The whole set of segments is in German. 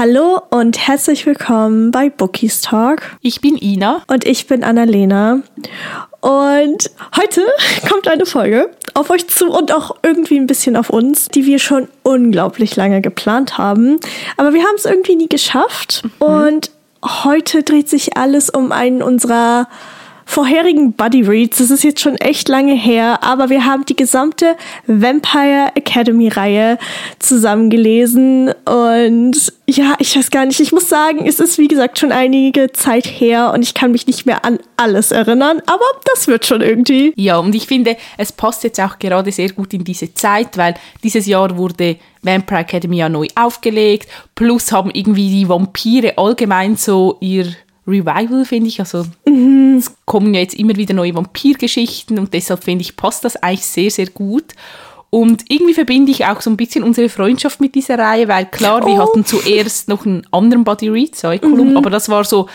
Hallo und herzlich willkommen bei Bookies Talk. Ich bin Ina. Und ich bin Annalena. Und heute kommt eine Folge auf euch zu und auch irgendwie ein bisschen auf uns, die wir schon unglaublich lange geplant haben. Aber wir haben es irgendwie nie geschafft. Mhm. Und heute dreht sich alles um einen unserer vorherigen Buddy Reads. Das ist jetzt schon echt lange her, aber wir haben die gesamte Vampire Academy Reihe zusammengelesen und ja, ich weiß gar nicht. Ich muss sagen, es ist wie gesagt schon einige Zeit her und ich kann mich nicht mehr an alles erinnern, aber das wird schon irgendwie. Ja, und ich finde, es passt jetzt auch gerade sehr gut in diese Zeit, weil dieses Jahr wurde Vampire Academy ja neu aufgelegt, plus haben irgendwie die Vampire allgemein so ihr Revival, finde ich. Also mhm. es kommen ja jetzt immer wieder neue Vampirgeschichten und deshalb finde ich, passt das eigentlich sehr, sehr gut. Und irgendwie verbinde ich auch so ein bisschen unsere Freundschaft mit dieser Reihe, weil klar, wir oh. hatten zuerst noch einen anderen Body Read, Cyclum, mhm. aber das war so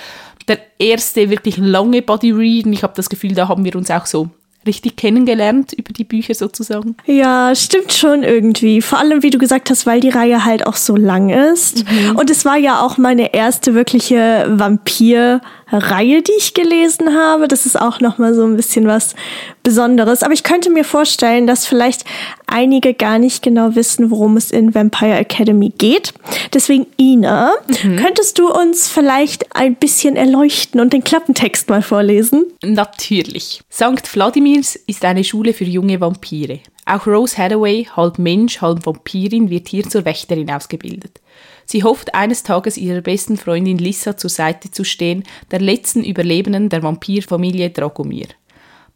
der erste wirklich lange Body Read und ich habe das Gefühl, da haben wir uns auch so richtig kennengelernt über die Bücher sozusagen. Ja, stimmt schon irgendwie. Vor allem, wie du gesagt hast, weil die Reihe halt auch so lang ist. Mhm. Und es war ja auch meine erste wirkliche Vampir- Reihe, die ich gelesen habe. Das ist auch noch mal so ein bisschen was Besonderes. Aber ich könnte mir vorstellen, dass vielleicht einige gar nicht genau wissen, worum es in Vampire Academy geht. Deswegen, Ina, mhm. könntest du uns vielleicht ein bisschen erleuchten und den Klappentext mal vorlesen? Natürlich. St. Vladimirs ist eine Schule für junge Vampire. Auch Rose Hathaway, halb Mensch, halb Vampirin, wird hier zur Wächterin ausgebildet. Sie hofft eines Tages ihrer besten Freundin Lissa zur Seite zu stehen, der letzten Überlebenden der Vampirfamilie Dragomir.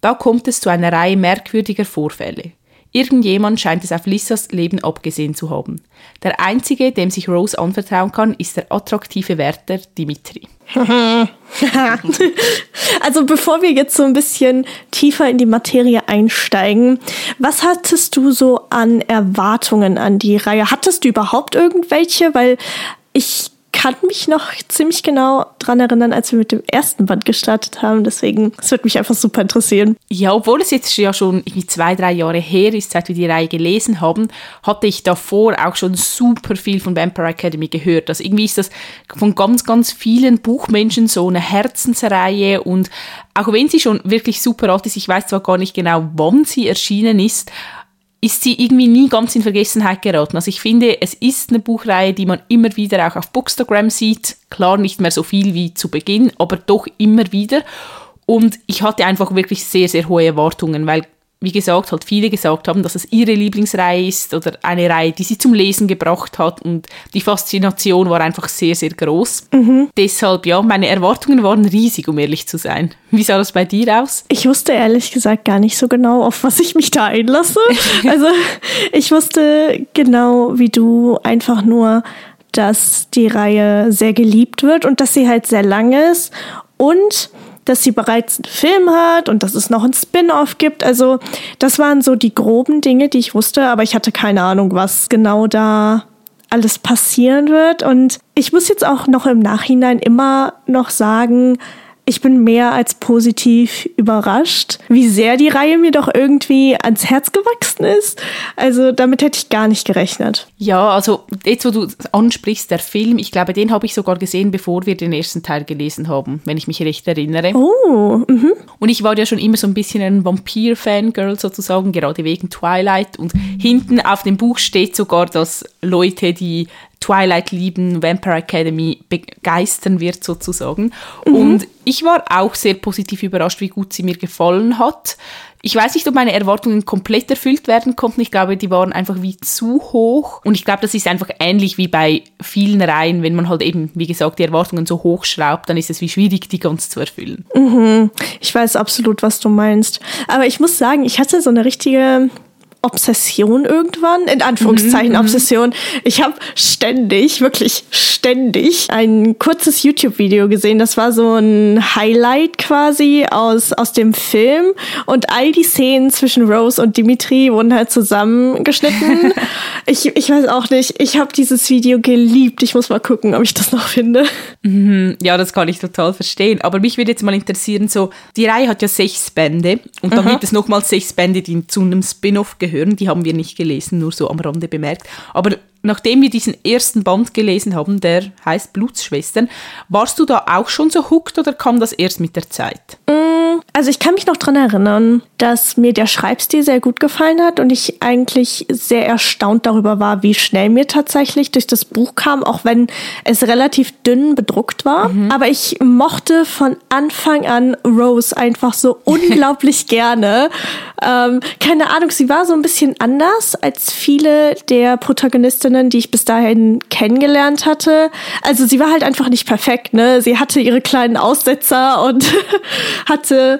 Da kommt es zu einer Reihe merkwürdiger Vorfälle. Irgendjemand scheint es auf Lissas Leben abgesehen zu haben. Der einzige, dem sich Rose anvertrauen kann, ist der attraktive Wärter Dimitri. also bevor wir jetzt so ein bisschen tiefer in die Materie einsteigen, was hattest du so an Erwartungen an die Reihe? Hattest du überhaupt irgendwelche? Weil ich kann mich noch ziemlich genau dran erinnern, als wir mit dem ersten Band gestartet haben. Deswegen, es wird mich einfach super interessieren. Ja, obwohl es jetzt ja schon irgendwie zwei, drei Jahre her ist, seit wir die Reihe gelesen haben, hatte ich davor auch schon super viel von Vampire Academy gehört. Also irgendwie ist das von ganz, ganz vielen Buchmenschen so eine Herzensreihe und auch wenn sie schon wirklich super alt ist, ich weiß zwar gar nicht genau, wann sie erschienen ist, ist sie irgendwie nie ganz in Vergessenheit geraten. Also ich finde, es ist eine Buchreihe, die man immer wieder auch auf Bookstagram sieht. Klar, nicht mehr so viel wie zu Beginn, aber doch immer wieder. Und ich hatte einfach wirklich sehr, sehr hohe Erwartungen, weil wie gesagt, halt viele gesagt haben, dass es ihre Lieblingsreihe ist oder eine Reihe, die sie zum Lesen gebracht hat und die Faszination war einfach sehr, sehr groß. Mhm. Deshalb, ja, meine Erwartungen waren riesig, um ehrlich zu sein. Wie sah das bei dir aus? Ich wusste ehrlich gesagt gar nicht so genau, auf was ich mich da einlasse. also ich wusste genau wie du einfach nur, dass die Reihe sehr geliebt wird und dass sie halt sehr lang ist und dass sie bereits einen Film hat und dass es noch einen Spin-off gibt. Also das waren so die groben Dinge, die ich wusste, aber ich hatte keine Ahnung, was genau da alles passieren wird. Und ich muss jetzt auch noch im Nachhinein immer noch sagen, ich bin mehr als positiv überrascht, wie sehr die Reihe mir doch irgendwie ans Herz gewachsen ist. Also damit hätte ich gar nicht gerechnet. Ja, also jetzt, wo du ansprichst, der Film, ich glaube, den habe ich sogar gesehen, bevor wir den ersten Teil gelesen haben, wenn ich mich recht erinnere. Oh, mhm. Und ich war ja schon immer so ein bisschen ein Vampir-Fangirl sozusagen, gerade wegen Twilight. Und hinten auf dem Buch steht sogar, dass Leute, die Twilight lieben, Vampire Academy begeistern wird sozusagen. Mhm. Und ich war auch sehr positiv überrascht, wie gut sie mir gefallen hat. Ich weiß nicht, ob meine Erwartungen komplett erfüllt werden konnten. Ich glaube, die waren einfach wie zu hoch. Und ich glaube, das ist einfach ähnlich wie bei vielen Reihen. Wenn man halt eben, wie gesagt, die Erwartungen so hoch schraubt, dann ist es wie schwierig, die ganz zu erfüllen. Mhm. Ich weiß absolut, was du meinst. Aber ich muss sagen, ich hatte so eine richtige Obsession irgendwann, in Anführungszeichen mhm. Obsession. Ich habe ständig, wirklich ständig ein kurzes YouTube-Video gesehen. Das war so ein Highlight quasi aus, aus dem Film. Und all die Szenen zwischen Rose und Dimitri wurden halt zusammengeschnitten. ich, ich weiß auch nicht, ich habe dieses Video geliebt. Ich muss mal gucken, ob ich das noch finde. Mhm. Ja, das kann ich total verstehen. Aber mich würde jetzt mal interessieren, so, die Reihe hat ja sechs Bände. Und dann Aha. gibt es nochmal sechs Bände, die zu einem Spin-off gehören gehören. Die haben wir nicht gelesen, nur so am Rande bemerkt. Aber nachdem wir diesen ersten Band gelesen haben, der heißt Blutsschwestern, warst du da auch schon so hooked oder kam das erst mit der Zeit? Mm, also ich kann mich noch daran erinnern, dass mir der Schreibstil sehr gut gefallen hat und ich eigentlich sehr erstaunt darüber war, wie schnell mir tatsächlich durch das Buch kam, auch wenn es relativ dünn bedruckt war. Mhm. Aber ich mochte von Anfang an Rose einfach so unglaublich gerne. Ähm, keine Ahnung, sie war so ein bisschen anders als viele der Protagonistinnen, die ich bis dahin kennengelernt hatte. Also sie war halt einfach nicht perfekt, ne? Sie hatte ihre kleinen Aussetzer und hatte,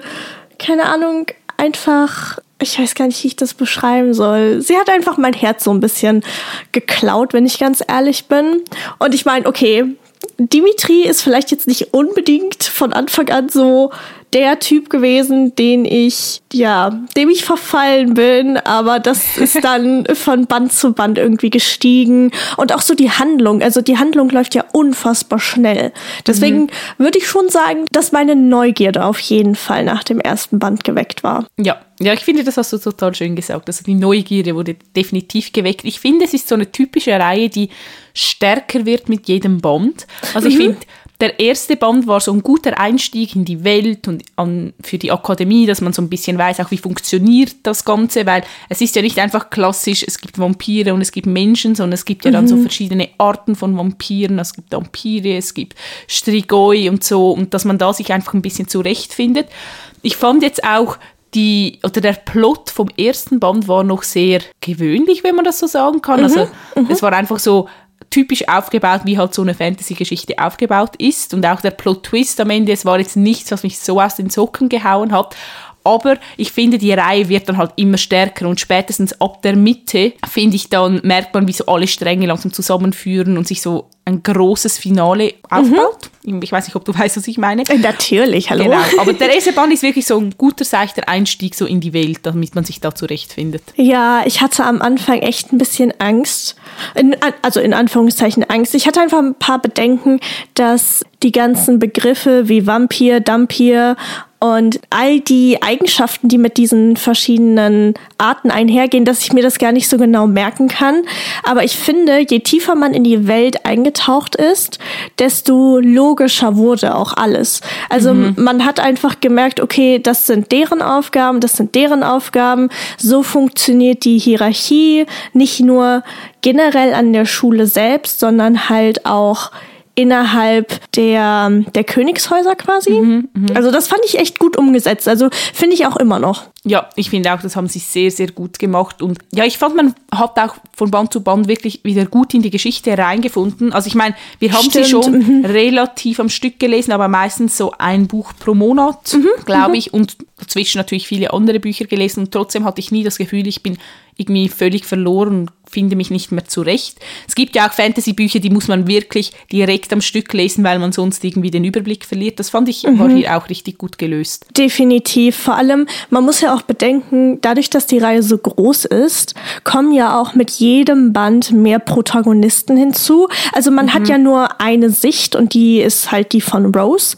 keine Ahnung, einfach ich weiß gar nicht, wie ich das beschreiben soll. Sie hat einfach mein Herz so ein bisschen geklaut, wenn ich ganz ehrlich bin. Und ich meine, okay, Dimitri ist vielleicht jetzt nicht unbedingt von Anfang an so der Typ gewesen, den ich, ja, dem ich verfallen bin, aber das ist dann von Band zu Band irgendwie gestiegen. Und auch so die Handlung, also die Handlung läuft ja unfassbar schnell. Deswegen mhm. würde ich schon sagen, dass meine Neugierde auf jeden Fall nach dem ersten Band geweckt war. Ja, ja, ich finde, das hast du total schön gesagt. Also die Neugierde wurde definitiv geweckt. Ich finde, es ist so eine typische Reihe, die stärker wird mit jedem Band. Also ich mhm. finde, der erste Band war so ein guter Einstieg in die Welt und an, für die Akademie, dass man so ein bisschen weiß, auch wie funktioniert das Ganze, weil es ist ja nicht einfach klassisch, es gibt Vampire und es gibt Menschen, sondern es gibt ja dann so mhm. verschiedene Arten von Vampiren, es gibt Vampire, es gibt Strigoi und so und dass man da sich einfach ein bisschen zurechtfindet. Ich fand jetzt auch die, oder der Plot vom ersten Band war noch sehr gewöhnlich, wenn man das so sagen kann. Mhm, also mhm. es war einfach so typisch aufgebaut, wie halt so eine Fantasy-Geschichte aufgebaut ist. Und auch der Plot-Twist am Ende, es war jetzt nichts, was mich so aus den Socken gehauen hat. Aber ich finde, die Reihe wird dann halt immer stärker und spätestens ab der Mitte, finde ich, dann merkt man, wie so alle Stränge langsam zusammenführen und sich so ein großes Finale aufbaut. Mhm. Ich weiß nicht, ob du weißt, was ich meine. Äh, natürlich, hallo. Genau, aber der erste Band ist wirklich so ein guter, seichter Einstieg so in die Welt, damit man sich da zurechtfindet. Ja, ich hatte am Anfang echt ein bisschen Angst. In, also in Anführungszeichen Angst. Ich hatte einfach ein paar Bedenken, dass die ganzen Begriffe wie Vampir, Dampir und all die Eigenschaften, die mit diesen verschiedenen Arten einhergehen, dass ich mir das gar nicht so genau merken kann. Aber ich finde, je tiefer man in die Welt eingetaucht ist, desto logischer wurde auch alles. Also mhm. man hat einfach gemerkt, okay, das sind deren Aufgaben, das sind deren Aufgaben. So funktioniert die Hierarchie nicht nur generell an der Schule selbst, sondern halt auch innerhalb der, der Königshäuser quasi. Mhm, mh. Also das fand ich echt gut umgesetzt. Also finde ich auch immer noch. Ja, ich finde auch, das haben sie sehr, sehr gut gemacht. Und ja, ich fand, man hat auch von Band zu Band wirklich wieder gut in die Geschichte reingefunden. Also ich meine, wir haben Stimmt. sie schon mhm. relativ am Stück gelesen, aber meistens so ein Buch pro Monat, mhm, glaube mhm. ich. Und dazwischen natürlich viele andere Bücher gelesen. Und trotzdem hatte ich nie das Gefühl, ich bin irgendwie völlig verloren finde mich nicht mehr zurecht. Es gibt ja auch Fantasy-Bücher, die muss man wirklich direkt am Stück lesen, weil man sonst irgendwie den Überblick verliert. Das fand ich, mhm. war hier auch richtig gut gelöst. Definitiv. Vor allem, man muss ja auch bedenken, dadurch, dass die Reihe so groß ist, kommen ja auch mit jedem Band mehr Protagonisten hinzu. Also man mhm. hat ja nur eine Sicht und die ist halt die von Rose.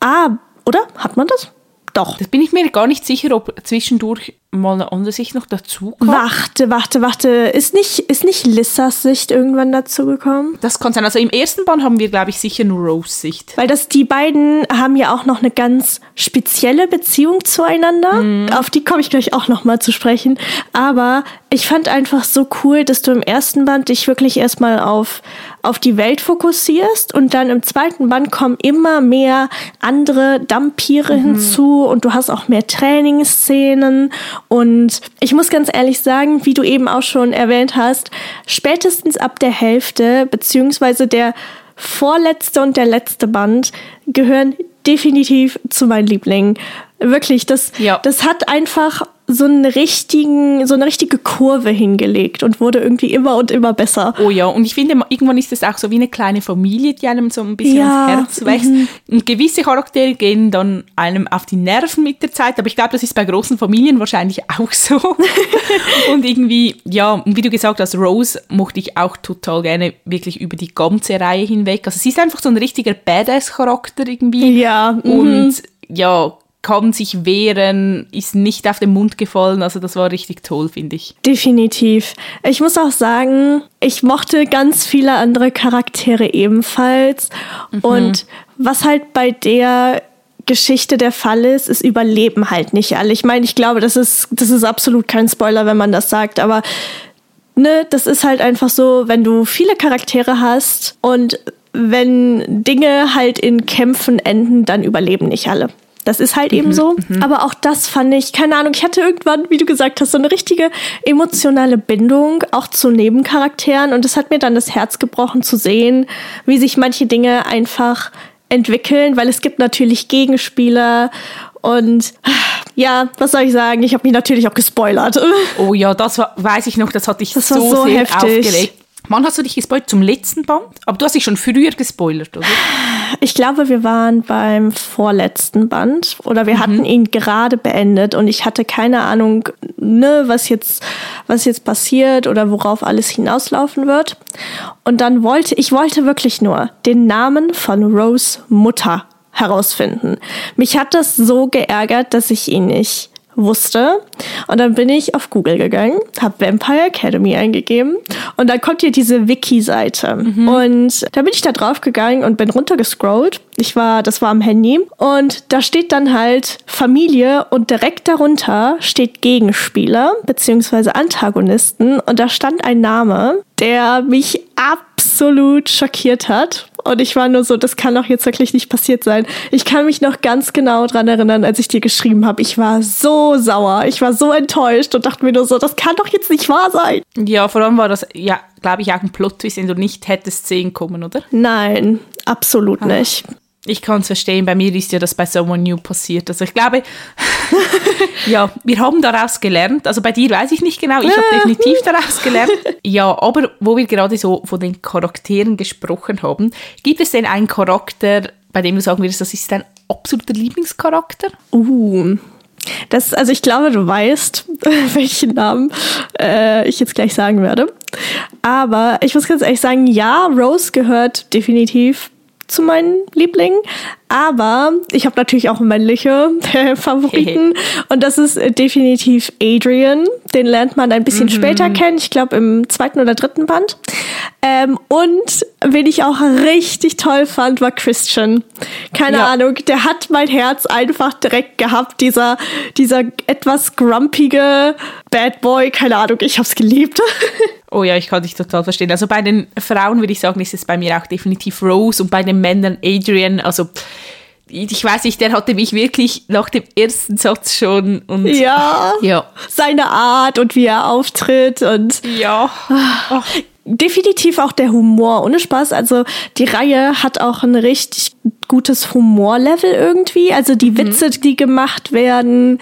Ah, oder? Hat man das? Doch. Das bin ich mir gar nicht sicher, ob zwischendurch mal eine andere Sicht noch dazu kommt. Warte, warte, warte. Ist nicht, ist nicht Lissas Sicht irgendwann dazu gekommen? Das kann sein. Also im ersten Band haben wir, glaube ich, sicher nur Rose Sicht. Weil das, die beiden haben ja auch noch eine ganz spezielle Beziehung zueinander. Mhm. Auf die komme ich gleich auch noch mal zu sprechen. Aber ich fand einfach so cool, dass du im ersten Band dich wirklich erstmal auf, auf die Welt fokussierst und dann im zweiten Band kommen immer mehr andere Dampire mhm. hinzu und du hast auch mehr Trainingsszenen und ich muss ganz ehrlich sagen, wie du eben auch schon erwähnt hast, spätestens ab der Hälfte beziehungsweise der vorletzte und der letzte Band gehören definitiv zu meinen Lieblingen. Wirklich, das, ja. das hat einfach so einen richtigen, so eine richtige Kurve hingelegt und wurde irgendwie immer und immer besser. Oh ja, und ich finde, irgendwann ist es auch so wie eine kleine Familie, die einem so ein bisschen ja, ans Herz wächst. Mhm. Und gewisse Charaktere gehen dann einem auf die Nerven mit der Zeit, aber ich glaube, das ist bei großen Familien wahrscheinlich auch so. und irgendwie, ja, und wie du gesagt hast, Rose mochte ich auch total gerne wirklich über die ganze Reihe hinweg. Also sie ist einfach so ein richtiger Badass-Charakter irgendwie. Ja. Mhm. Und ja, kann sich wehren, ist nicht auf den Mund gefallen. Also das war richtig toll, finde ich. Definitiv. Ich muss auch sagen, ich mochte ganz viele andere Charaktere ebenfalls. Mhm. Und was halt bei der Geschichte der Fall ist, ist überleben halt nicht alle. Ich meine, ich glaube, das ist, das ist absolut kein Spoiler, wenn man das sagt, aber ne, das ist halt einfach so, wenn du viele Charaktere hast und wenn Dinge halt in Kämpfen enden, dann überleben nicht alle. Das ist halt mhm, eben so. Mhm. Aber auch das fand ich, keine Ahnung, ich hatte irgendwann, wie du gesagt hast, so eine richtige emotionale Bindung auch zu Nebencharakteren. Und es hat mir dann das Herz gebrochen zu sehen, wie sich manche Dinge einfach entwickeln, weil es gibt natürlich Gegenspieler und ja, was soll ich sagen? Ich habe mich natürlich auch gespoilert. Oh ja, das weiß ich noch, das hatte ich das so, so sehr heftig. aufgelegt. Wann hast du dich gespoilert? Zum letzten Band? Aber du hast dich schon früher gespoilert, oder? Ich glaube, wir waren beim vorletzten Band oder wir mhm. hatten ihn gerade beendet und ich hatte keine Ahnung, ne, was jetzt, was jetzt passiert oder worauf alles hinauslaufen wird. Und dann wollte, ich wollte wirklich nur den Namen von Rose Mutter herausfinden. Mich hat das so geärgert, dass ich ihn nicht wusste. Und dann bin ich auf Google gegangen, habe Vampire Academy eingegeben und dann kommt hier diese Wiki-Seite. Mhm. Und da bin ich da drauf gegangen und bin runtergescrollt. Ich war, das war am Handy. Und da steht dann halt Familie und direkt darunter steht Gegenspieler beziehungsweise Antagonisten. Und da stand ein Name, der mich absolut schockiert hat. Und ich war nur so, das kann doch jetzt wirklich nicht passiert sein. Ich kann mich noch ganz genau dran erinnern, als ich dir geschrieben habe. Ich war so sauer, ich war so enttäuscht und dachte mir nur so, das kann doch jetzt nicht wahr sein. Ja, vor allem war das, ja, glaube ich, auch ein Plot-Twist, den du nicht hättest sehen kommen, oder? Nein, absolut ah. nicht. Ich kann es verstehen, bei mir ist ja das bei Someone New passiert. Also ich glaube, ja, wir haben daraus gelernt. Also bei dir weiß ich nicht genau, ich habe definitiv daraus gelernt. Ja, aber wo wir gerade so von den Charakteren gesprochen haben, gibt es denn einen Charakter, bei dem du sagen würdest, das ist dein absoluter Lieblingscharakter? Uh, das, also ich glaube, du weißt, welchen Namen äh, ich jetzt gleich sagen werde. Aber ich muss ganz ehrlich sagen, ja, Rose gehört definitiv zu meinen Lieblingen. Aber ich habe natürlich auch männliche Favoriten. und das ist äh, definitiv Adrian. Den lernt man ein bisschen mhm. später kennen. Ich glaube im zweiten oder dritten Band. Ähm, und wen ich auch richtig toll fand, war Christian. Keine ja. Ahnung, der hat mein Herz einfach direkt gehabt. Dieser, dieser etwas grumpige Bad Boy. Keine Ahnung, ich hab's geliebt. Oh ja, ich kann dich total verstehen. Also bei den Frauen würde ich sagen, ist es bei mir auch definitiv Rose und bei den Männern Adrian. Also ich weiß nicht, der hatte mich wirklich nach dem ersten Satz schon und ja, ja. seine Art und wie er auftritt und ja. Oh definitiv auch der Humor, ohne Spaß. Also die Reihe hat auch ein richtig gutes Humorlevel irgendwie. Also die mhm. Witze, die gemacht werden.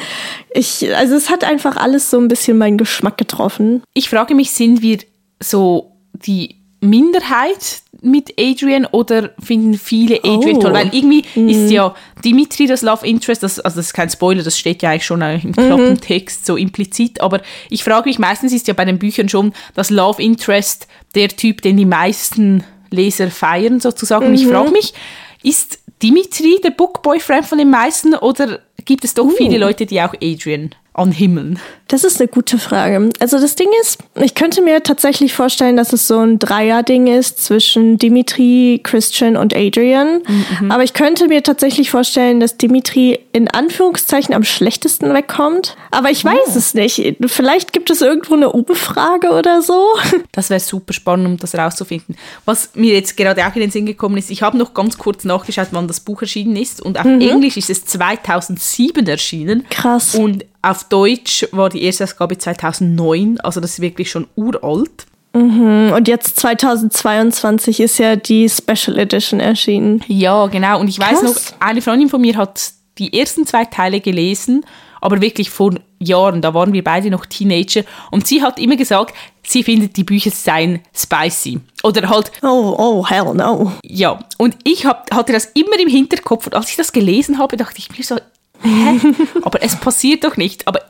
Ich, also es hat einfach alles so ein bisschen meinen Geschmack getroffen. Ich frage mich, sind wir so die Minderheit mit Adrian oder finden viele Adrian oh. toll? Weil irgendwie mhm. ist ja Dimitri das Love Interest, das, also das ist kein Spoiler, das steht ja eigentlich schon im Klappentext mhm. so implizit, aber ich frage mich, meistens ist ja bei den Büchern schon das Love Interest der Typ, den die meisten Leser feiern sozusagen. Und ich frage mhm. mich, ist Dimitri der Book Boyfriend von den meisten oder gibt es doch uh. viele Leute, die auch Adrian anhimmeln? Das ist eine gute Frage. Also das Ding ist, ich könnte mir tatsächlich vorstellen, dass es so ein Dreier-Ding ist zwischen Dimitri, Christian und Adrian. Mhm. Aber ich könnte mir tatsächlich vorstellen, dass Dimitri in Anführungszeichen am schlechtesten wegkommt. Aber ich weiß oh. es nicht. Vielleicht gibt es irgendwo eine Umfrage oder so. Das wäre super spannend, um das rauszufinden. Was mir jetzt gerade auch in den Sinn gekommen ist, ich habe noch ganz kurz nachgeschaut, wann das Buch erschienen ist. Und auf mhm. Englisch ist es 2007 erschienen. Krass. Und auf Deutsch war die erste Ausgabe 2009, also das ist wirklich schon uralt. Mhm. Und jetzt 2022 ist ja die Special Edition erschienen. Ja, genau. Und ich weiß noch, eine Freundin von mir hat die ersten zwei Teile gelesen, aber wirklich vor Jahren, da waren wir beide noch Teenager. Und sie hat immer gesagt, sie findet die Bücher seien spicy. Oder halt. Oh, oh, hell no. Ja, und ich hab, hatte das immer im Hinterkopf. Und als ich das gelesen habe, dachte ich mir so, hä? Aber es passiert doch nicht. Aber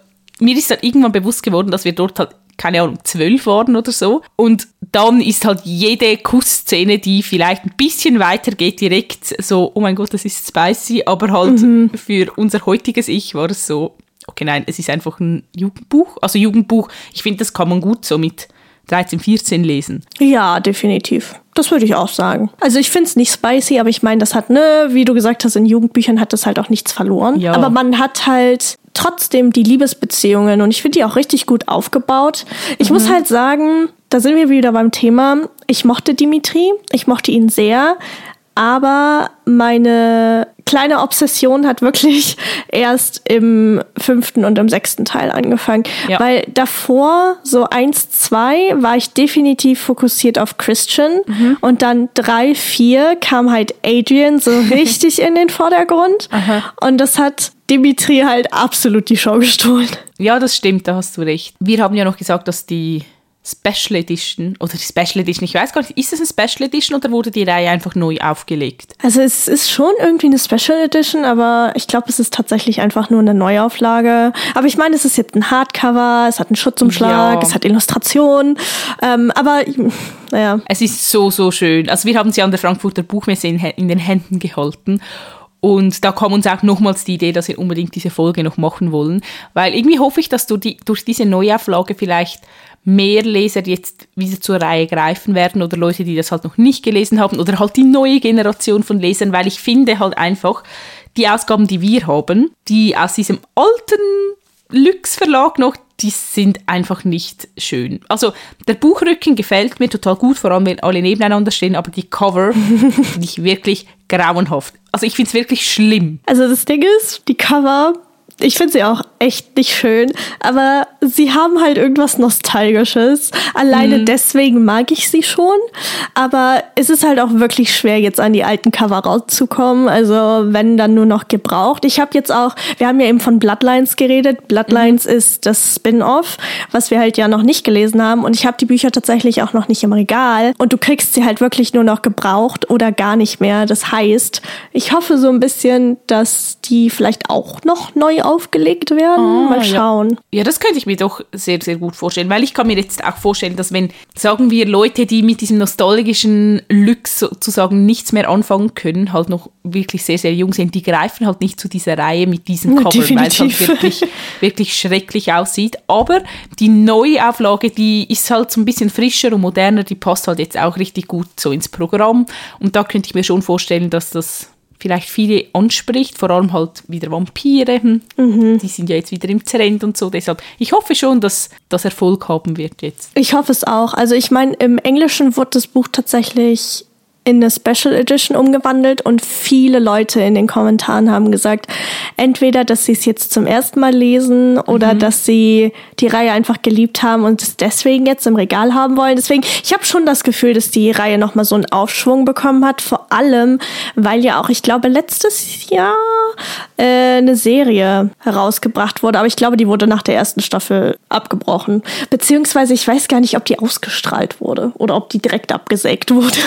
mir ist dann irgendwann bewusst geworden, dass wir dort halt keine Ahnung, zwölf waren oder so. Und dann ist halt jede Kussszene, die vielleicht ein bisschen weiter geht, direkt so, oh mein Gott, das ist spicy, aber halt mhm. für unser heutiges Ich war es so, okay, nein, es ist einfach ein Jugendbuch. Also Jugendbuch, ich finde, das kann man gut so mit 13, 14 lesen. Ja, definitiv. Das würde ich auch sagen. Also ich finde es nicht spicy, aber ich meine, das hat, ne, wie du gesagt hast, in Jugendbüchern hat das halt auch nichts verloren. Ja. Aber man hat halt trotzdem die Liebesbeziehungen und ich finde die auch richtig gut aufgebaut. Ich mhm. muss halt sagen, da sind wir wieder beim Thema. Ich mochte Dimitri, ich mochte ihn sehr, aber meine kleine Obsession hat wirklich erst im fünften und im sechsten Teil angefangen. Ja. Weil davor, so eins, zwei, war ich definitiv fokussiert auf Christian. Mhm. Und dann drei, vier kam halt Adrian so richtig in den Vordergrund. Aha. Und das hat Dimitri halt absolut die Show gestohlen. Ja, das stimmt, da hast du recht. Wir haben ja noch gesagt, dass die Special Edition oder die Special Edition, ich weiß gar nicht, ist es eine Special Edition oder wurde die Reihe einfach neu aufgelegt? Also es ist schon irgendwie eine Special Edition, aber ich glaube, es ist tatsächlich einfach nur eine Neuauflage. Aber ich meine, es ist jetzt ein Hardcover, es hat einen Schutzumschlag, ja. es hat Illustrationen, ähm, aber naja. Es ist so, so schön. Also wir haben sie an der Frankfurter Buchmesse in, in den Händen gehalten und da kam uns auch nochmals die Idee, dass wir unbedingt diese Folge noch machen wollen, weil irgendwie hoffe ich, dass du die, durch diese Neuauflage vielleicht mehr Leser jetzt wieder zur Reihe greifen werden oder Leute, die das halt noch nicht gelesen haben oder halt die neue Generation von Lesern, weil ich finde halt einfach, die Ausgaben, die wir haben, die aus diesem alten Lux Verlag noch, die sind einfach nicht schön. Also der Buchrücken gefällt mir total gut, vor allem wenn alle nebeneinander stehen, aber die Cover finde ich wirklich grauenhaft. Also ich finde es wirklich schlimm. Also das Ding ist, die Cover ich finde sie auch echt nicht schön, aber sie haben halt irgendwas Nostalgisches. Alleine mhm. deswegen mag ich sie schon. Aber es ist halt auch wirklich schwer, jetzt an die alten Cover rauszukommen. Also wenn dann nur noch gebraucht. Ich habe jetzt auch, wir haben ja eben von Bloodlines geredet. Bloodlines mhm. ist das Spin-off, was wir halt ja noch nicht gelesen haben. Und ich habe die Bücher tatsächlich auch noch nicht im Regal. Und du kriegst sie halt wirklich nur noch gebraucht oder gar nicht mehr. Das heißt, ich hoffe so ein bisschen, dass die vielleicht auch noch neu aufgelegt werden. Oh, Mal schauen. Ja. ja, das könnte ich mir doch sehr, sehr gut vorstellen, weil ich kann mir jetzt auch vorstellen, dass wenn, sagen wir, Leute, die mit diesem nostalgischen Lux sozusagen nichts mehr anfangen können, halt noch wirklich sehr, sehr jung sind, die greifen halt nicht zu dieser Reihe mit diesen Covern, weil es halt wirklich, wirklich schrecklich aussieht. Aber die Neuauflage, die ist halt so ein bisschen frischer und moderner, die passt halt jetzt auch richtig gut so ins Programm. Und da könnte ich mir schon vorstellen, dass das vielleicht viele anspricht, vor allem halt wieder Vampire, hm. mhm. die sind ja jetzt wieder im Trend und so, deshalb, ich hoffe schon, dass das Erfolg haben wird jetzt. Ich hoffe es auch, also ich meine, im Englischen wurde das Buch tatsächlich in eine Special Edition umgewandelt und viele Leute in den Kommentaren haben gesagt, entweder, dass sie es jetzt zum ersten Mal lesen oder mhm. dass sie die Reihe einfach geliebt haben und es deswegen jetzt im Regal haben wollen. Deswegen, ich habe schon das Gefühl, dass die Reihe nochmal so einen Aufschwung bekommen hat, vor allem, weil ja auch, ich glaube, letztes Jahr äh, eine Serie herausgebracht wurde, aber ich glaube, die wurde nach der ersten Staffel abgebrochen. Beziehungsweise, ich weiß gar nicht, ob die ausgestrahlt wurde oder ob die direkt abgesägt wurde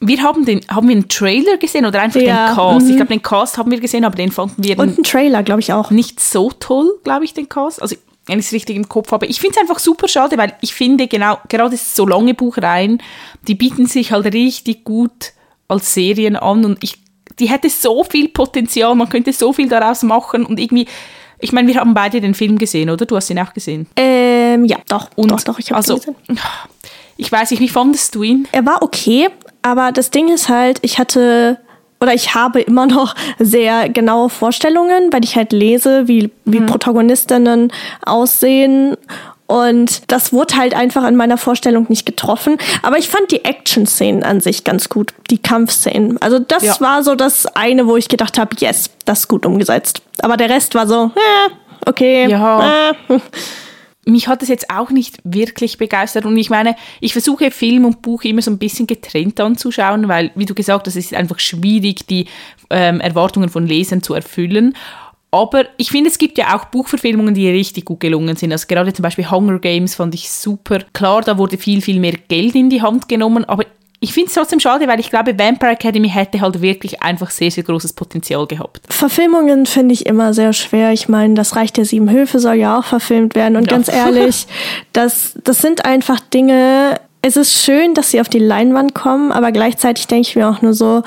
wir haben den, haben wir einen Trailer gesehen oder einfach ja, den Cast? Ich mhm. glaube, den Cast haben wir gesehen, aber den fanden wir und einen Trailer, glaube ich auch. Nicht so toll, glaube ich, den Cast. Also wenn ich es richtig im Kopf habe. Ich finde es einfach super schade, weil ich finde genau gerade so lange Buchreihen, die bieten sich halt richtig gut als Serien an und ich, die hätte so viel Potenzial, man könnte so viel daraus machen und irgendwie ich meine, wir haben beide den Film gesehen, oder? Du hast ihn auch gesehen. Ähm, ja, doch. Und doch, doch, ich habe also, ihn gesehen. Ich weiß nicht, wie fandest du ihn? Er war okay, aber das Ding ist halt, ich hatte oder ich habe immer noch sehr genaue Vorstellungen, weil ich halt lese, wie, wie mhm. Protagonistinnen aussehen. Und das wurde halt einfach in meiner Vorstellung nicht getroffen. Aber ich fand die Action-Szenen an sich ganz gut, die Kampfszenen. Also das ja. war so das eine, wo ich gedacht habe, yes, das ist gut umgesetzt. Aber der Rest war so, äh, okay. Ja. Äh mich hat es jetzt auch nicht wirklich begeistert. Und ich meine, ich versuche Film und Buch immer so ein bisschen getrennt anzuschauen, weil, wie du gesagt hast, es ist einfach schwierig, die ähm, Erwartungen von Lesern zu erfüllen. Aber ich finde, es gibt ja auch Buchverfilmungen, die richtig gut gelungen sind. Also gerade zum Beispiel Hunger Games fand ich super. Klar, da wurde viel, viel mehr Geld in die Hand genommen, aber ich finde es trotzdem schade, weil ich glaube, Vampire Academy hätte halt wirklich einfach sehr, sehr großes Potenzial gehabt. Verfilmungen finde ich immer sehr schwer. Ich meine, das Reich der Sieben Höfe soll ja auch verfilmt werden. Und ja. ganz ehrlich, das, das sind einfach Dinge, es ist schön, dass sie auf die Leinwand kommen, aber gleichzeitig denke ich mir auch nur so,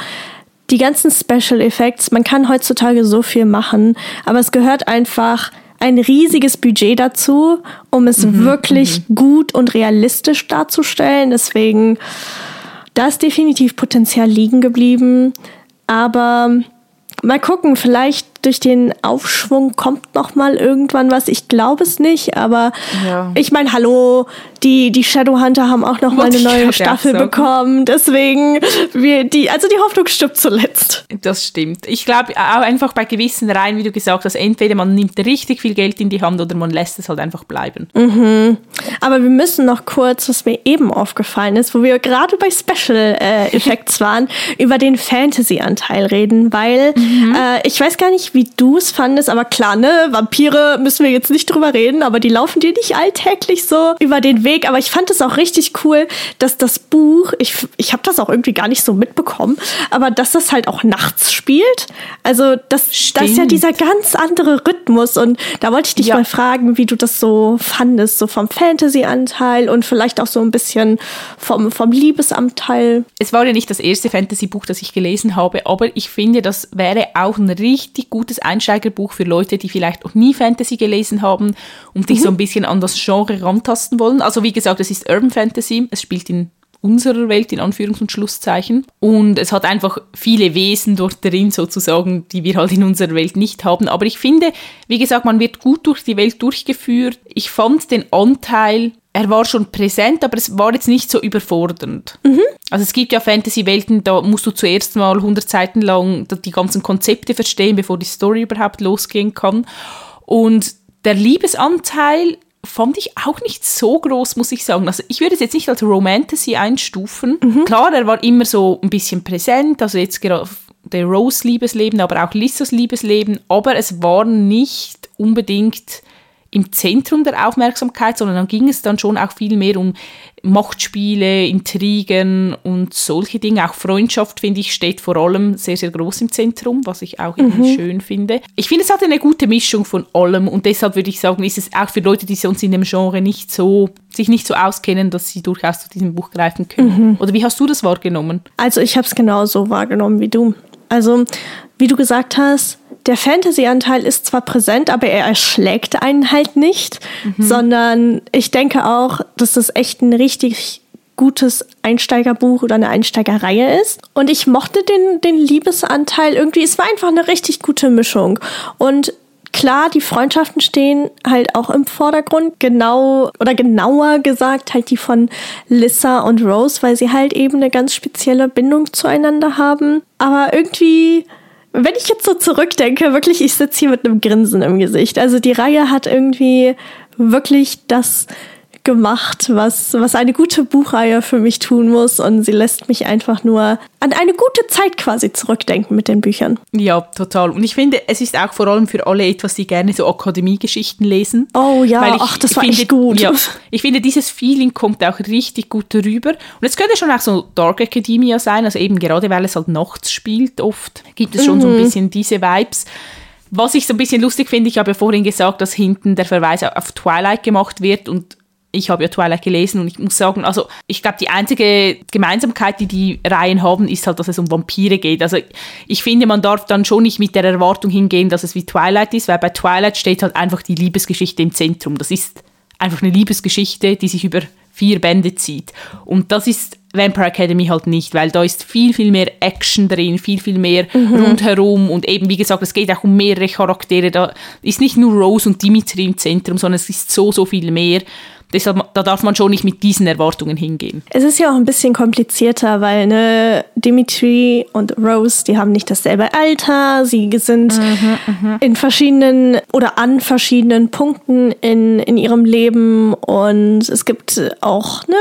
die ganzen Special Effects, man kann heutzutage so viel machen, aber es gehört einfach ein riesiges Budget dazu, um es mhm, wirklich mhm. gut und realistisch darzustellen. Deswegen, da ist definitiv Potenzial liegen geblieben. Aber mal gucken, vielleicht durch den Aufschwung kommt noch mal irgendwann was. Ich glaube es nicht, aber ja. ich meine, hallo, die, die Shadowhunter haben auch noch mal eine neue Staffel bekommen. Deswegen, wir, die, also die Hoffnung stirbt zuletzt. Das stimmt. Ich glaube auch einfach bei gewissen Reihen, wie du gesagt hast, entweder man nimmt richtig viel Geld in die Hand oder man lässt es halt einfach bleiben. Mhm. Aber wir müssen noch kurz, was mir eben aufgefallen ist, wo wir gerade bei Special äh, Effects waren, über den Fantasy-Anteil reden, weil mhm. äh, ich weiß gar nicht, wie du es fandest, aber klar, ne, Vampire müssen wir jetzt nicht drüber reden, aber die laufen dir nicht alltäglich so über den Weg. Aber ich fand es auch richtig cool, dass das Buch, ich, ich habe das auch irgendwie gar nicht so mitbekommen, aber dass das halt auch nachts spielt. Also das, das ist ja dieser ganz andere Rhythmus. Und da wollte ich dich ja. mal fragen, wie du das so fandest, so vom Fantasy-Anteil und vielleicht auch so ein bisschen vom, vom Liebesanteil. Es war ja nicht das erste Fantasy-Buch, das ich gelesen habe, aber ich finde, das wäre auch ein richtig gut gutes Einsteigerbuch für Leute, die vielleicht noch nie Fantasy gelesen haben und sich mhm. so ein bisschen an das Genre rantasten wollen. Also wie gesagt, es ist Urban Fantasy, es spielt in unserer Welt in Anführungs- und Schlusszeichen. Und es hat einfach viele Wesen dort drin sozusagen, die wir halt in unserer Welt nicht haben. Aber ich finde, wie gesagt, man wird gut durch die Welt durchgeführt. Ich fand den Anteil er war schon präsent, aber es war jetzt nicht so überfordernd. Mhm. Also es gibt ja Fantasy-Welten, da musst du zuerst mal 100 Seiten lang die ganzen Konzepte verstehen, bevor die Story überhaupt losgehen kann. Und der Liebesanteil fand ich auch nicht so groß, muss ich sagen. Also ich würde es jetzt nicht als Romantasy einstufen. Mhm. Klar, er war immer so ein bisschen präsent, also jetzt gerade der Rose Liebesleben, aber auch Lissas Liebesleben, aber es war nicht unbedingt im Zentrum der Aufmerksamkeit, sondern dann ging es dann schon auch viel mehr um Machtspiele, Intrigen und solche Dinge. Auch Freundschaft, finde ich, steht vor allem sehr, sehr groß im Zentrum, was ich auch irgendwie mhm. schön finde. Ich finde, es hat eine gute Mischung von allem und deshalb würde ich sagen, ist es auch für Leute, die sonst in dem Genre nicht so, sich nicht so auskennen, dass sie durchaus zu diesem Buch greifen können. Mhm. Oder wie hast du das wahrgenommen? Also ich habe es genauso wahrgenommen wie du. Also, wie du gesagt hast, der Fantasy-Anteil ist zwar präsent, aber er erschlägt einen halt nicht, mhm. sondern ich denke auch, dass das echt ein richtig gutes Einsteigerbuch oder eine Einsteigerreihe ist. Und ich mochte den, den Liebesanteil irgendwie. Es war einfach eine richtig gute Mischung. Und klar, die Freundschaften stehen halt auch im Vordergrund. Genau oder genauer gesagt halt die von Lissa und Rose, weil sie halt eben eine ganz spezielle Bindung zueinander haben. Aber irgendwie wenn ich jetzt so zurückdenke, wirklich, ich sitze hier mit einem Grinsen im Gesicht. Also die Reihe hat irgendwie wirklich das gemacht, was, was eine gute Buchreihe für mich tun muss. Und sie lässt mich einfach nur an eine gute Zeit quasi zurückdenken mit den Büchern. Ja, total. Und ich finde, es ist auch vor allem für alle etwas, die gerne so Akademiegeschichten lesen. Oh ja, Weil ich, ach, das war finde, echt gut. Ja, ich finde, dieses Feeling kommt auch richtig gut rüber. Und es könnte schon auch so Dark Academia sein, also eben gerade weil es halt nachts spielt oft, gibt es schon mhm. so ein mhm. bisschen diese Vibes. Was ich so ein bisschen lustig finde, ich habe ja vorhin gesagt, dass hinten der Verweis auf Twilight gemacht wird und ich habe ja Twilight gelesen und ich muss sagen, also ich glaube, die einzige Gemeinsamkeit, die die Reihen haben, ist halt, dass es um Vampire geht. Also ich finde, man darf dann schon nicht mit der Erwartung hingehen, dass es wie Twilight ist, weil bei Twilight steht halt einfach die Liebesgeschichte im Zentrum. Das ist einfach eine Liebesgeschichte, die sich über vier Bände zieht. Und das ist Vampire Academy halt nicht, weil da ist viel, viel mehr Action drin, viel, viel mehr mhm. rundherum und eben, wie gesagt, es geht auch um mehrere Charaktere. Da ist nicht nur Rose und Dimitri im Zentrum, sondern es ist so, so viel mehr. Deshalb, da darf man schon nicht mit diesen Erwartungen hingehen. Es ist ja auch ein bisschen komplizierter, weil ne, Dimitri und Rose, die haben nicht dasselbe Alter, sie sind mhm, mhm, in verschiedenen oder an verschiedenen Punkten in, in ihrem Leben und es gibt auch ne,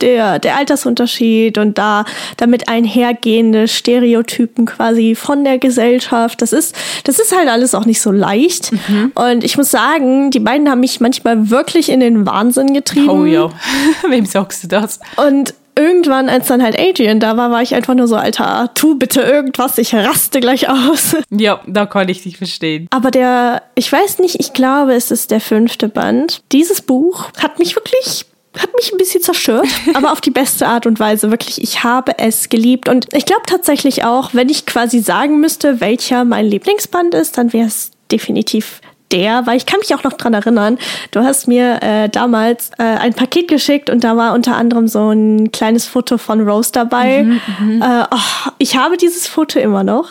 der, der Altersunterschied und da damit einhergehende Stereotypen quasi von der Gesellschaft. Das ist, das ist halt alles auch nicht so leicht. Mhm. Und ich muss sagen, die beiden haben mich manchmal wirklich in den Wahnsinn getrieben. Oh ja, wem sagst du das? Und irgendwann, als dann halt Adrian da war, war ich einfach nur so, Alter, tu bitte irgendwas, ich raste gleich aus. Ja, da kann ich dich verstehen. Aber der, ich weiß nicht, ich glaube, es ist der fünfte Band. Dieses Buch hat mich wirklich hat mich ein bisschen zerstört, aber auf die beste Art und Weise. Wirklich, ich habe es geliebt. Und ich glaube tatsächlich auch, wenn ich quasi sagen müsste, welcher mein Lieblingsband ist, dann wäre es definitiv der, weil ich kann mich auch noch dran erinnern, du hast mir äh, damals äh, ein Paket geschickt und da war unter anderem so ein kleines Foto von Rose dabei. Mhm, mhm. äh, oh, ich habe dieses Foto immer noch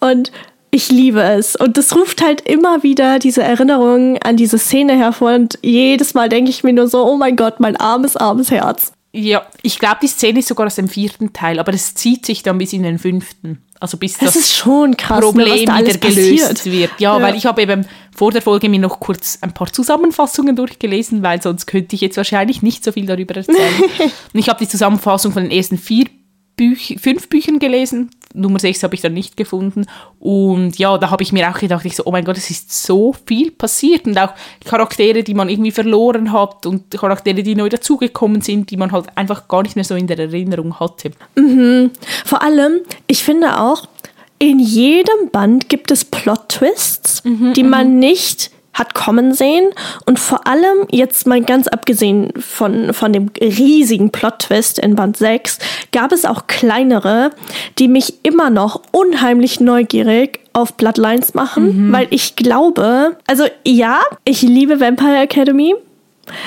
und ich liebe es. Und das ruft halt immer wieder diese Erinnerungen an diese Szene hervor. Und jedes Mal denke ich mir nur so, oh mein Gott, mein armes, armes Herz. Ja, ich glaube, die Szene ist sogar aus dem vierten Teil, aber es zieht sich dann bis in den fünften. Also bis das, das ist schon krass, ne, Problem ne, wieder gelöst passiert. wird. Ja, ja, weil ich habe eben vor der Folge mir noch kurz ein paar Zusammenfassungen durchgelesen, weil sonst könnte ich jetzt wahrscheinlich nicht so viel darüber erzählen. Und ich habe die Zusammenfassung von den ersten vier Büch fünf Büchern gelesen. Nummer sechs habe ich dann nicht gefunden. Und ja, da habe ich mir auch gedacht, ich so, oh mein Gott, es ist so viel passiert. Und auch Charaktere, die man irgendwie verloren hat und Charaktere, die neu dazugekommen sind, die man halt einfach gar nicht mehr so in der Erinnerung hatte. Mhm. Vor allem, ich finde auch, in jedem Band gibt es Plot-Twists, mhm, die man mhm. nicht hat kommen sehen. Und vor allem, jetzt mal ganz abgesehen von, von dem riesigen Plot-Twist in Band 6, gab es auch kleinere, die mich immer noch unheimlich neugierig auf Bloodlines machen, mhm. weil ich glaube, also ja, ich liebe Vampire Academy,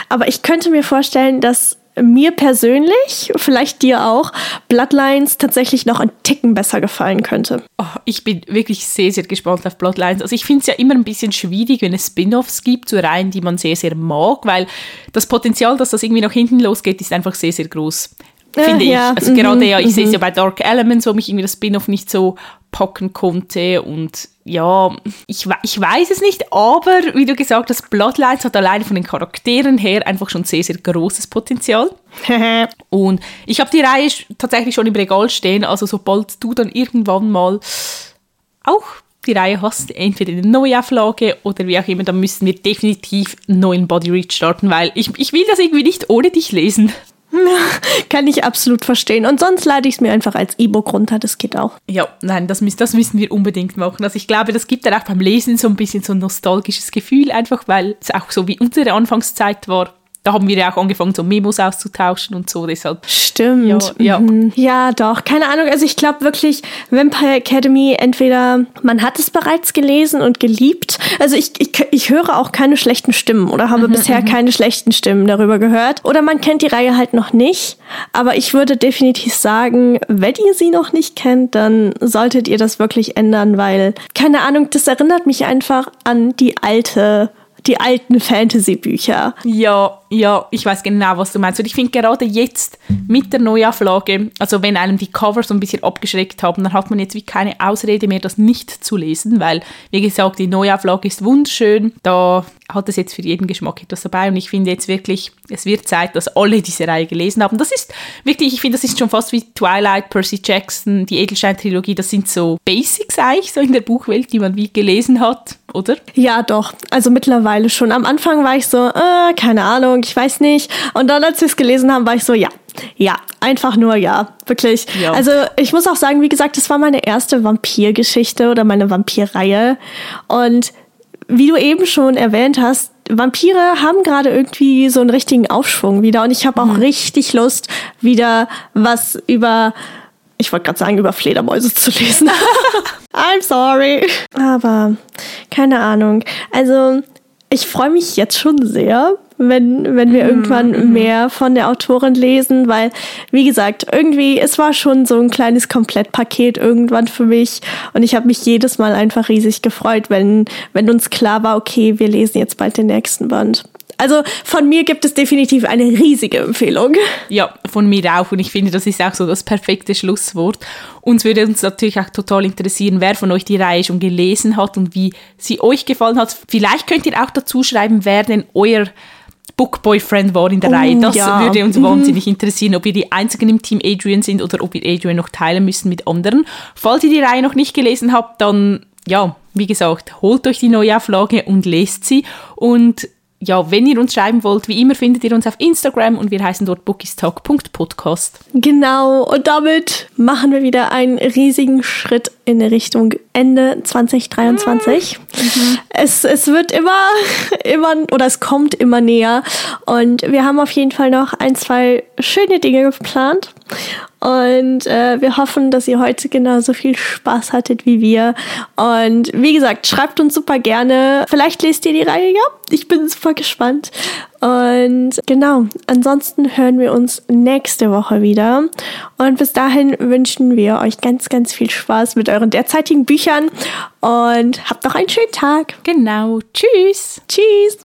aber ich könnte mir vorstellen, dass mir persönlich, vielleicht dir auch, Bloodlines tatsächlich noch ein Ticken besser gefallen könnte. Oh, ich bin wirklich sehr, sehr gespannt auf Bloodlines. Also ich finde es ja immer ein bisschen schwierig, wenn es Spin-offs gibt, so Reihen, die man sehr, sehr mag, weil das Potenzial, dass das irgendwie nach hinten losgeht, ist einfach sehr, sehr groß finde ich. Ja. Also gerade ja, ich mhm. sehe es ja bei Dark Elements, wo mich irgendwie das Spin-off nicht so packen konnte und ja, ich, ich weiß es nicht, aber wie du gesagt hast, Bloodlines hat allein von den Charakteren her einfach schon sehr, sehr großes Potenzial. und ich habe die Reihe tatsächlich schon im Regal stehen, also sobald du dann irgendwann mal auch die Reihe hast, entweder eine Neuauflage oder wie auch immer, dann müssen wir definitiv einen neuen Body Reach starten, weil ich, ich will das irgendwie nicht ohne dich lesen. Kann ich absolut verstehen. Und sonst lade ich es mir einfach als E-Book runter, das geht auch. Ja, nein, das, das müssen wir unbedingt machen. Also ich glaube, das gibt dann auch beim Lesen so ein bisschen so ein nostalgisches Gefühl, einfach weil es auch so wie unsere Anfangszeit war da haben wir ja auch angefangen, so Memos auszutauschen und so. Deshalb. Stimmt. Ja, ja. Mhm. ja doch. Keine Ahnung. Also ich glaube wirklich, Vampire Academy, entweder man hat es bereits gelesen und geliebt. Also ich, ich, ich höre auch keine schlechten Stimmen oder habe mhm, bisher mhm. keine schlechten Stimmen darüber gehört. Oder man kennt die Reihe halt noch nicht. Aber ich würde definitiv sagen, wenn ihr sie noch nicht kennt, dann solltet ihr das wirklich ändern, weil, keine Ahnung, das erinnert mich einfach an die alte die alten Fantasy-Bücher. Ja, ja, ich weiß genau, was du meinst. Und ich finde gerade jetzt mit der Neuauflage, also wenn einem die Cover so ein bisschen abgeschreckt haben, dann hat man jetzt wie keine Ausrede mehr, das nicht zu lesen, weil, wie gesagt, die Neuauflage ist wunderschön. Da hat es jetzt für jeden Geschmack etwas dabei und ich finde jetzt wirklich, es wird Zeit, dass alle diese Reihe gelesen haben. Das ist wirklich, ich finde, das ist schon fast wie Twilight, Percy Jackson, die Edelstein-Trilogie, das sind so Basics eigentlich so in der Buchwelt, die man wie gelesen hat, oder? Ja, doch. Also mittlerweile schon. Am Anfang war ich so, äh, keine Ahnung, ich weiß nicht. Und dann, als wir es gelesen haben, war ich so, ja, ja, einfach nur ja, wirklich. Ja. Also ich muss auch sagen, wie gesagt, das war meine erste Vampirgeschichte oder meine Vampirreihe. Und wie du eben schon erwähnt hast, Vampire haben gerade irgendwie so einen richtigen Aufschwung wieder und ich habe auch mhm. richtig Lust, wieder was über, ich wollte gerade sagen, über Fledermäuse zu lesen. I'm sorry. Aber keine Ahnung. Also ich freue mich jetzt schon sehr, wenn, wenn wir mhm, irgendwann mhm. mehr von der Autorin lesen, weil, wie gesagt, irgendwie, es war schon so ein kleines Komplettpaket irgendwann für mich und ich habe mich jedes Mal einfach riesig gefreut, wenn, wenn uns klar war, okay, wir lesen jetzt bald den nächsten Band. Also von mir gibt es definitiv eine riesige Empfehlung. Ja, von mir auch. Und ich finde, das ist auch so das perfekte Schlusswort. Uns würde uns natürlich auch total interessieren, wer von euch die Reihe schon gelesen hat und wie sie euch gefallen hat. Vielleicht könnt ihr auch dazu schreiben, wer denn euer Book-Boyfriend war in der oh, Reihe. Das ja. würde uns mhm. wahnsinnig interessieren, ob ihr die Einzigen im Team Adrian sind oder ob ihr Adrian noch teilen müssen mit anderen. Falls ihr die Reihe noch nicht gelesen habt, dann, ja, wie gesagt, holt euch die Neuauflage und lest sie. Und ja, wenn ihr uns schreiben wollt, wie immer findet ihr uns auf Instagram und wir heißen dort bookistalk.podcast. Genau, und damit machen wir wieder einen riesigen Schritt in Richtung Ende 2023. Mhm. Es, es wird immer, immer, oder es kommt immer näher und wir haben auf jeden Fall noch ein, zwei schöne Dinge geplant. Und äh, wir hoffen, dass ihr heute genauso viel Spaß hattet wie wir. Und wie gesagt, schreibt uns super gerne. Vielleicht lest ihr die Reihe ja. Ich bin super gespannt. Und genau, ansonsten hören wir uns nächste Woche wieder. Und bis dahin wünschen wir euch ganz, ganz viel Spaß mit euren derzeitigen Büchern. Und habt noch einen schönen Tag. Genau. Tschüss. Tschüss.